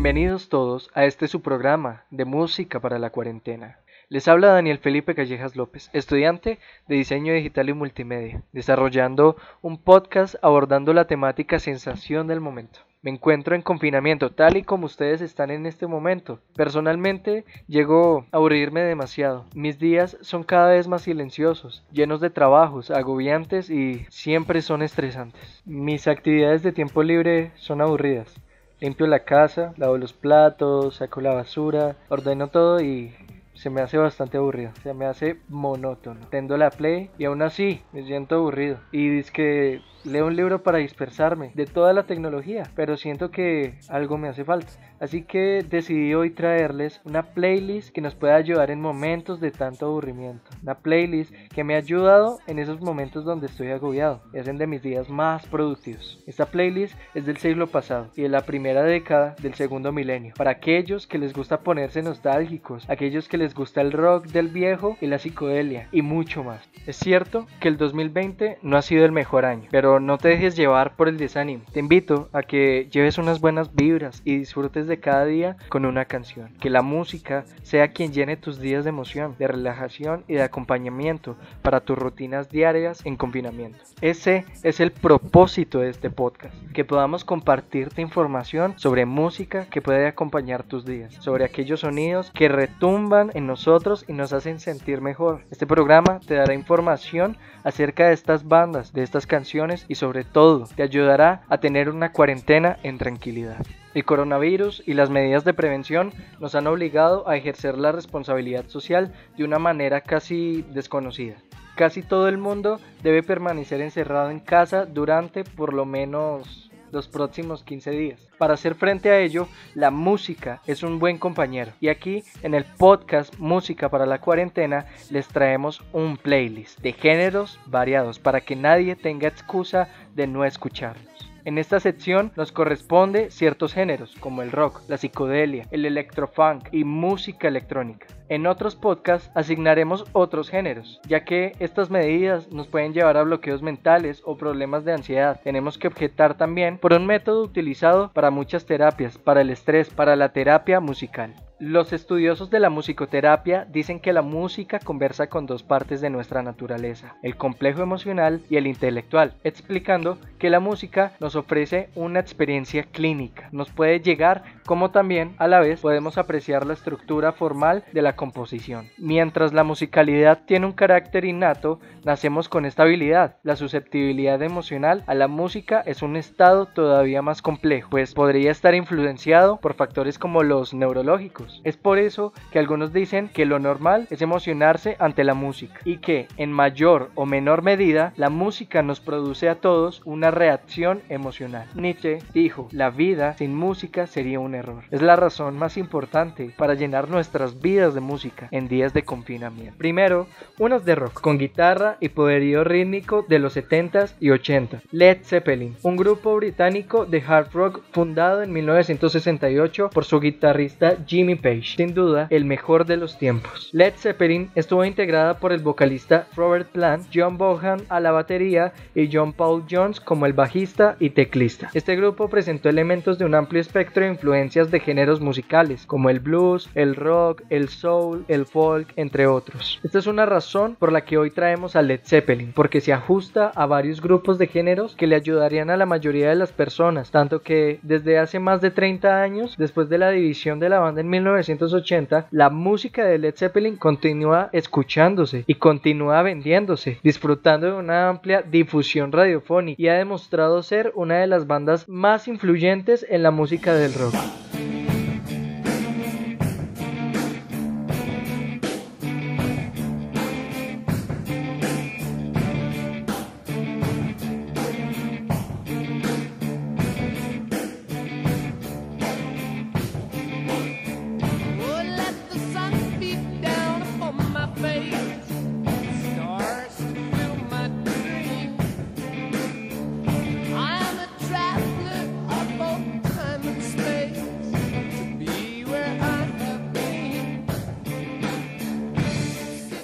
Bienvenidos todos a este su programa de música para la cuarentena. Les habla Daniel Felipe Callejas López, estudiante de diseño digital y multimedia, desarrollando un podcast abordando la temática sensación del momento. Me encuentro en confinamiento, tal y como ustedes están en este momento. Personalmente, llego a aburrirme demasiado. Mis días son cada vez más silenciosos, llenos de trabajos, agobiantes y siempre son estresantes. Mis actividades de tiempo libre son aburridas. Limpio la casa, lavo los platos, saco la basura, ordeno todo y se me hace bastante aburrido, se me hace monótono. Tendo la play y aún así me siento aburrido. Y es que leo un libro para dispersarme de toda la tecnología, pero siento que algo me hace falta. Así que decidí hoy traerles una playlist que nos pueda ayudar en momentos de tanto aburrimiento. Una playlist que me ha ayudado en esos momentos donde estoy agobiado y hacen de mis días más productivos. Esta playlist es del siglo pasado y de la primera década del segundo milenio. Para aquellos que les gusta ponerse nostálgicos, aquellos que les gusta el rock del viejo y la psicodelia y mucho más. Es cierto que el 2020 no ha sido el mejor año, pero no te dejes llevar por el desánimo. Te invito a que lleves unas buenas vibras y disfrutes de cada día con una canción. Que la música sea quien llene tus días de emoción, de relajación y de acompañamiento para tus rutinas diarias en confinamiento. Ese es el propósito de este podcast, que podamos compartirte información sobre música que puede acompañar tus días, sobre aquellos sonidos que retumban en nosotros y nos hacen sentir mejor. Este programa te dará información acerca de estas bandas, de estas canciones y sobre todo te ayudará a tener una cuarentena en tranquilidad. El coronavirus y las medidas de prevención nos han obligado a ejercer la responsabilidad social de una manera casi desconocida. Casi todo el mundo debe permanecer encerrado en casa durante por lo menos los próximos 15 días. Para hacer frente a ello, la música es un buen compañero. Y aquí en el podcast Música para la cuarentena les traemos un playlist de géneros variados para que nadie tenga excusa de no escucharlos. En esta sección nos corresponde ciertos géneros como el rock, la psicodelia, el electrofunk y música electrónica. En otros podcasts asignaremos otros géneros, ya que estas medidas nos pueden llevar a bloqueos mentales o problemas de ansiedad. Tenemos que objetar también por un método utilizado para muchas terapias, para el estrés, para la terapia musical. Los estudiosos de la musicoterapia dicen que la música conversa con dos partes de nuestra naturaleza, el complejo emocional y el intelectual, explicando que la música nos ofrece una experiencia clínica, nos puede llegar como también a la vez podemos apreciar la estructura formal de la composición. Mientras la musicalidad tiene un carácter innato, nacemos con esta habilidad. La susceptibilidad emocional a la música es un estado todavía más complejo, pues podría estar influenciado por factores como los neurológicos es por eso que algunos dicen que lo normal es emocionarse ante la música y que en mayor o menor medida la música nos produce a todos una reacción emocional. Nietzsche dijo, la vida sin música sería un error. Es la razón más importante para llenar nuestras vidas de música en días de confinamiento. Primero, unos de rock con guitarra y poderío rítmico de los 70s y 80s. Led Zeppelin, un grupo británico de hard rock fundado en 1968 por su guitarrista Jimmy Page, sin duda el mejor de los tiempos. Led Zeppelin estuvo integrada por el vocalista Robert Plant, John Bohan a la batería y John Paul Jones como el bajista y teclista. Este grupo presentó elementos de un amplio espectro de influencias de géneros musicales como el blues, el rock, el soul, el folk, entre otros. Esta es una razón por la que hoy traemos a Led Zeppelin, porque se ajusta a varios grupos de géneros que le ayudarían a la mayoría de las personas, tanto que desde hace más de 30 años, después de la división de la banda en 1980, la música de Led Zeppelin continúa escuchándose y continúa vendiéndose, disfrutando de una amplia difusión radiofónica y ha demostrado ser una de las bandas más influyentes en la música del rock.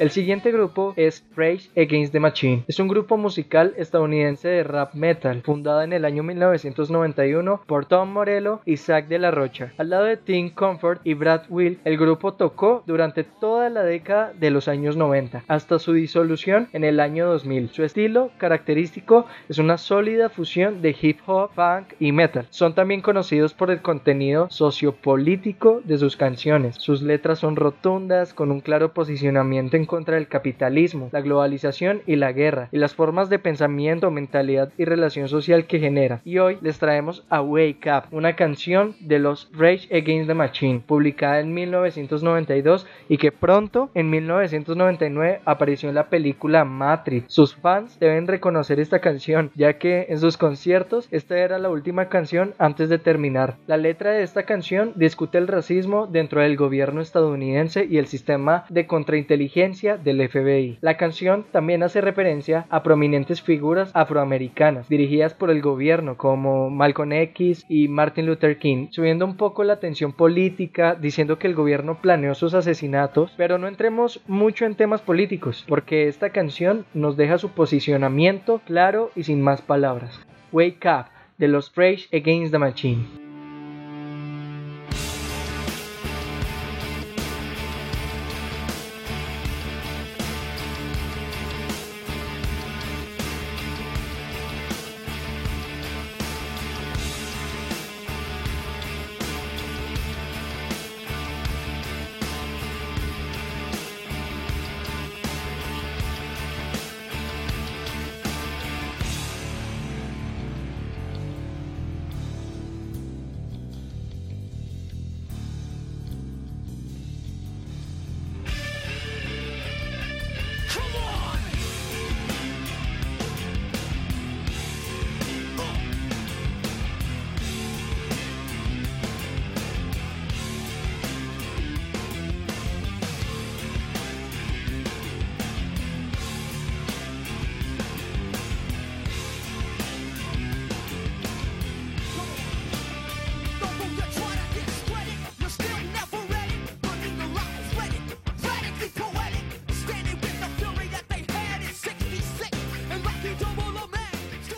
El siguiente grupo es Rage Against the Machine. Es un grupo musical estadounidense de rap metal, fundado en el año 1991 por Tom Morello y Zach de la Rocha. Al lado de Tim Comfort y Brad Will, el grupo tocó durante toda la década de los años 90, hasta su disolución en el año 2000. Su estilo característico es una sólida fusión de hip hop, funk y metal. Son también conocidos por el contenido sociopolítico de sus canciones. Sus letras son rotundas, con un claro posicionamiento en contra del capitalismo, la globalización y la guerra, y las formas de pensamiento, mentalidad y relación social que genera. Y hoy les traemos a Wake Up, una canción de los Rage Against the Machine, publicada en 1992 y que pronto, en 1999, apareció en la película Matrix. Sus fans deben reconocer esta canción, ya que en sus conciertos esta era la última canción antes de terminar. La letra de esta canción discute el racismo dentro del gobierno estadounidense y el sistema de contrainteligencia del FBI. La canción también hace referencia a prominentes figuras afroamericanas dirigidas por el gobierno como Malcolm X y Martin Luther King, subiendo un poco la tensión política, diciendo que el gobierno planeó sus asesinatos, pero no entremos mucho en temas políticos, porque esta canción nos deja su posicionamiento claro y sin más palabras. Wake Up de los Rage Against the Machine.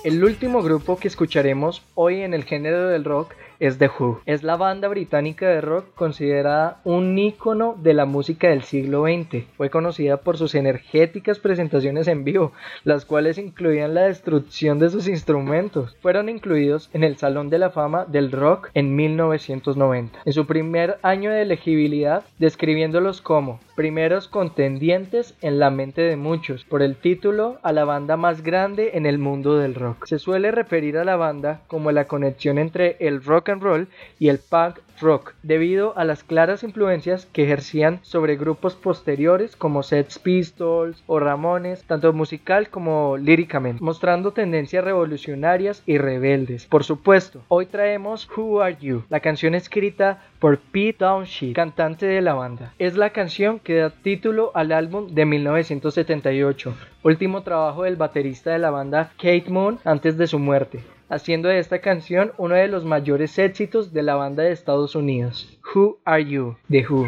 El último grupo que escucharemos hoy en el género del rock es The Who. Es la banda británica de rock considerada un ícono de la música del siglo XX. Fue conocida por sus energéticas presentaciones en vivo, las cuales incluían la destrucción de sus instrumentos. Fueron incluidos en el Salón de la Fama del Rock en 1990. En su primer año de elegibilidad, describiéndolos como primeros contendientes en la mente de muchos por el título a la banda más grande en el mundo del rock. Se suele referir a la banda como la conexión entre el rock roll y el punk rock, debido a las claras influencias que ejercían sobre grupos posteriores como Sex Pistols o Ramones, tanto musical como líricamente, mostrando tendencias revolucionarias y rebeldes. Por supuesto, hoy traemos Who Are You, la canción escrita por Pete Townshend, cantante de la banda. Es la canción que da título al álbum de 1978, último trabajo del baterista de la banda Kate Moon antes de su muerte haciendo de esta canción uno de los mayores éxitos de la banda de Estados Unidos, Who Are You, de Who.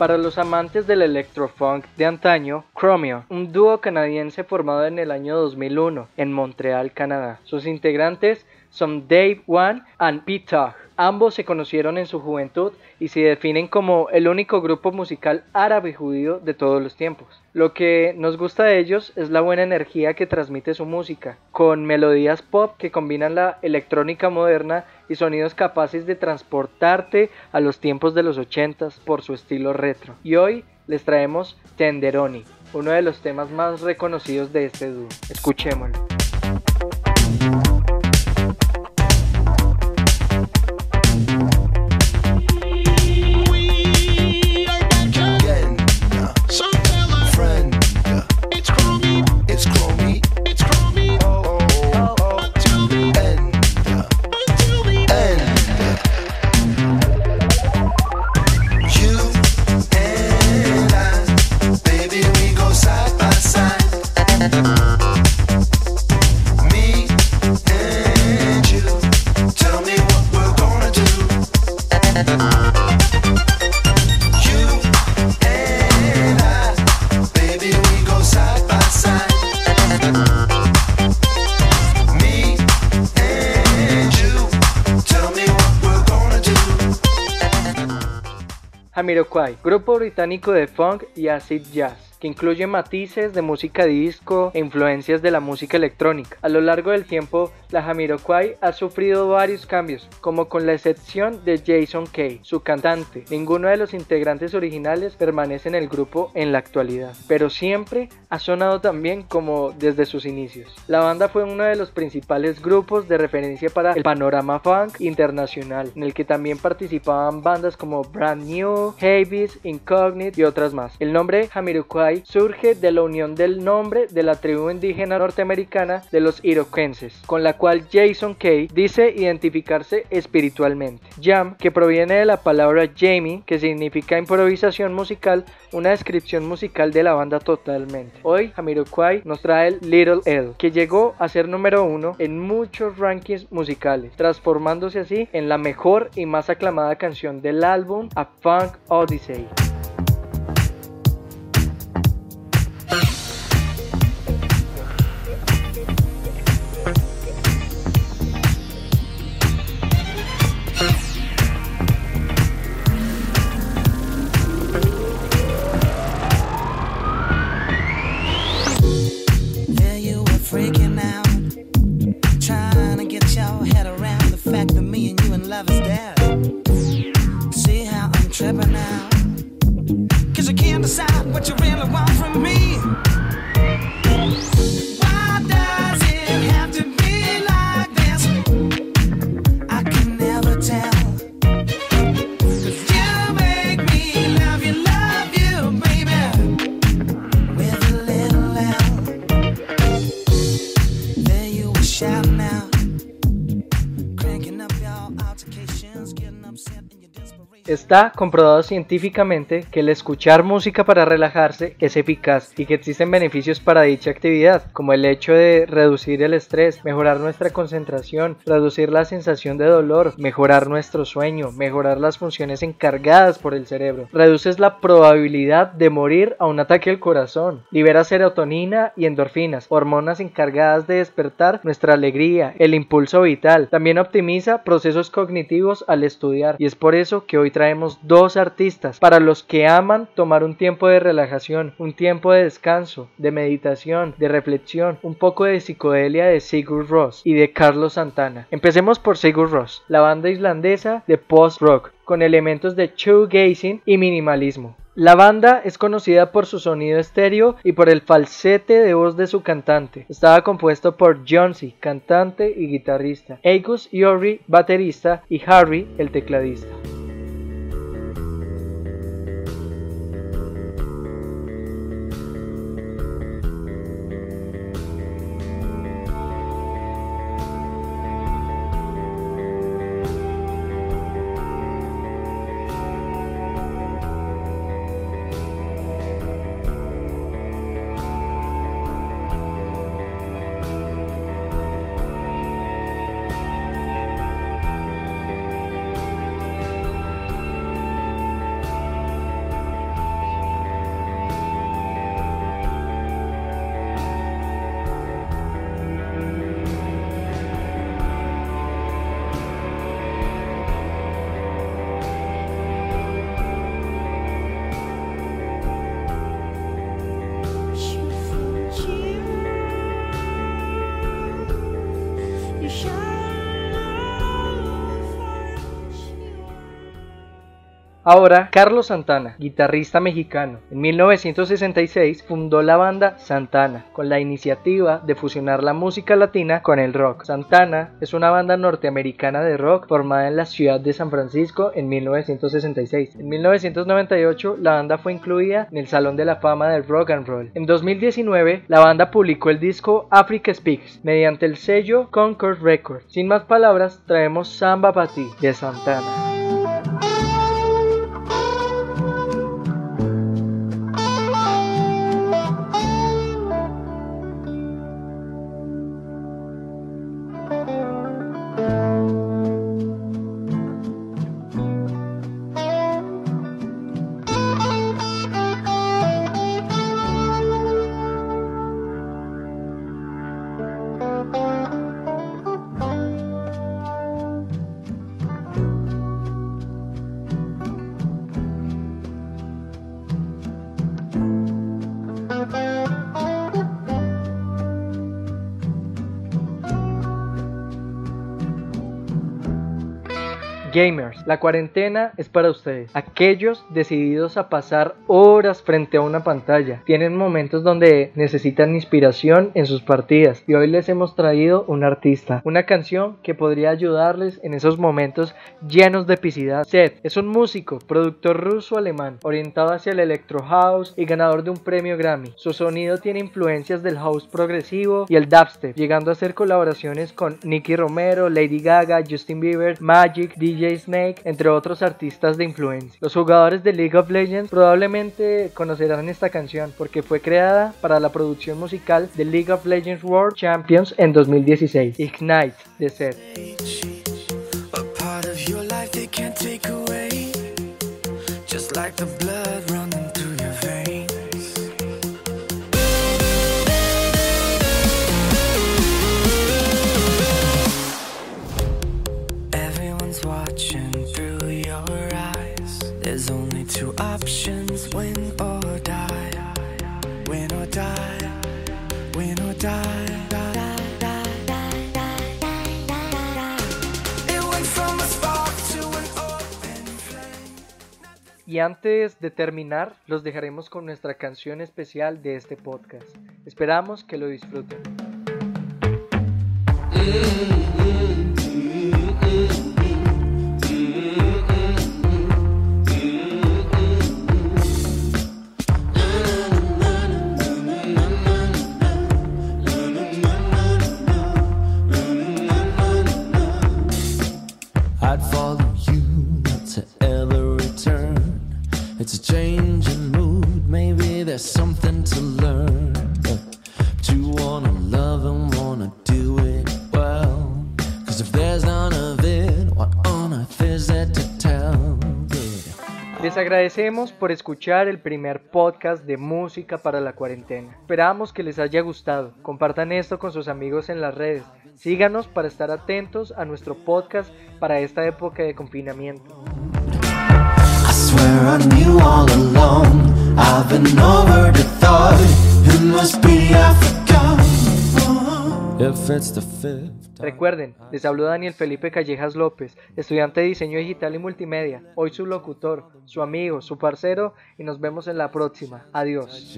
Para los amantes del electrofunk de antaño, Chromio, un dúo canadiense formado en el año 2001 en Montreal, Canadá. Sus integrantes son Dave One and Pete Ambos se conocieron en su juventud y se definen como el único grupo musical árabe judío de todos los tiempos. Lo que nos gusta de ellos es la buena energía que transmite su música, con melodías pop que combinan la electrónica moderna y sonidos capaces de transportarte a los tiempos de los 80 por su estilo retro. Y hoy les traemos Tenderoni, uno de los temas más reconocidos de este dúo. Escuchémoslo. Jamiroquai, grupo británico de funk y acid jazz que incluye matices de música disco e influencias de la música electrónica. A lo largo del tiempo, la Jamiroquai ha sufrido varios cambios, como con la excepción de Jason Kay, su cantante. Ninguno de los integrantes originales permanece en el grupo en la actualidad, pero siempre ha sonado también como desde sus inicios. La banda fue uno de los principales grupos de referencia para el panorama funk internacional, en el que también participaban bandas como Brand New, Havis, Incognite y otras más. El nombre Jamiroquai surge de la unión del nombre de la tribu indígena norteamericana de los iroquenses, con la cual Jason Kay dice identificarse espiritualmente. Jam, que proviene de la palabra Jamie, que significa improvisación musical, una descripción musical de la banda totalmente. Hoy Jamiroquai nos trae el Little L, que llegó a ser número uno en muchos rankings musicales, transformándose así en la mejor y más aclamada canción del álbum A Funk Odyssey. Está comprobado científicamente que el escuchar música para relajarse es eficaz y que existen beneficios para dicha actividad, como el hecho de reducir el estrés, mejorar nuestra concentración, reducir la sensación de dolor, mejorar nuestro sueño, mejorar las funciones encargadas por el cerebro. Reduces la probabilidad de morir a un ataque al corazón, libera serotonina y endorfinas, hormonas encargadas de despertar nuestra alegría, el impulso vital. También optimiza procesos cognitivos al estudiar y es por eso que hoy traemos dos artistas para los que aman tomar un tiempo de relajación, un tiempo de descanso, de meditación, de reflexión, un poco de psicodelia de Sigur Ross y de Carlos Santana. Empecemos por Sigur Ross, la banda islandesa de post-rock, con elementos de shoegazing y minimalismo. La banda es conocida por su sonido estéreo y por el falsete de voz de su cantante. Estaba compuesto por Johnsy, cantante y guitarrista, Agus Yori, baterista y Harry, el tecladista. Ahora, Carlos Santana, guitarrista mexicano, en 1966 fundó la banda Santana, con la iniciativa de fusionar la música latina con el rock. Santana es una banda norteamericana de rock formada en la ciudad de San Francisco en 1966. En 1998 la banda fue incluida en el Salón de la Fama del Rock and Roll. En 2019 la banda publicó el disco Africa Speaks mediante el sello Concord Records. Sin más palabras, traemos Samba Pati de Santana. La cuarentena es para ustedes. Aquellos decididos a pasar horas frente a una pantalla. Tienen momentos donde necesitan inspiración en sus partidas. Y hoy les hemos traído un artista. Una canción que podría ayudarles en esos momentos llenos de epicidad. Seth es un músico, productor ruso-alemán, orientado hacia el electro house y ganador de un premio Grammy. Su sonido tiene influencias del house progresivo y el dubstep, llegando a hacer colaboraciones con Nicky Romero, Lady Gaga, Justin Bieber, Magic, DJ Snake, entre otros artistas de influencia. Los jugadores de League of Legends probablemente conocerán esta canción porque fue creada para la producción musical de League of Legends World Champions en 2016. Ignite de Seth. Y antes de terminar, los dejaremos con nuestra canción especial de este podcast. Esperamos que lo disfruten. Les agradecemos por escuchar el primer podcast de música para la cuarentena. Esperamos que les haya gustado. Compartan esto con sus amigos en las redes. Síganos para estar atentos a nuestro podcast para esta época de confinamiento. Ah, Recuerden, ah, les habló Daniel Felipe Callejas López, estudiante de diseño digital y multimedia, hoy su locutor, su amigo, su parcero, y nos vemos en la próxima. Adiós.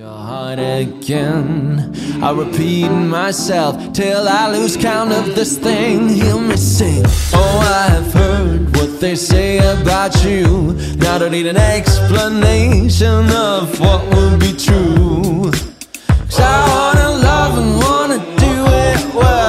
I wanna love and wanna do it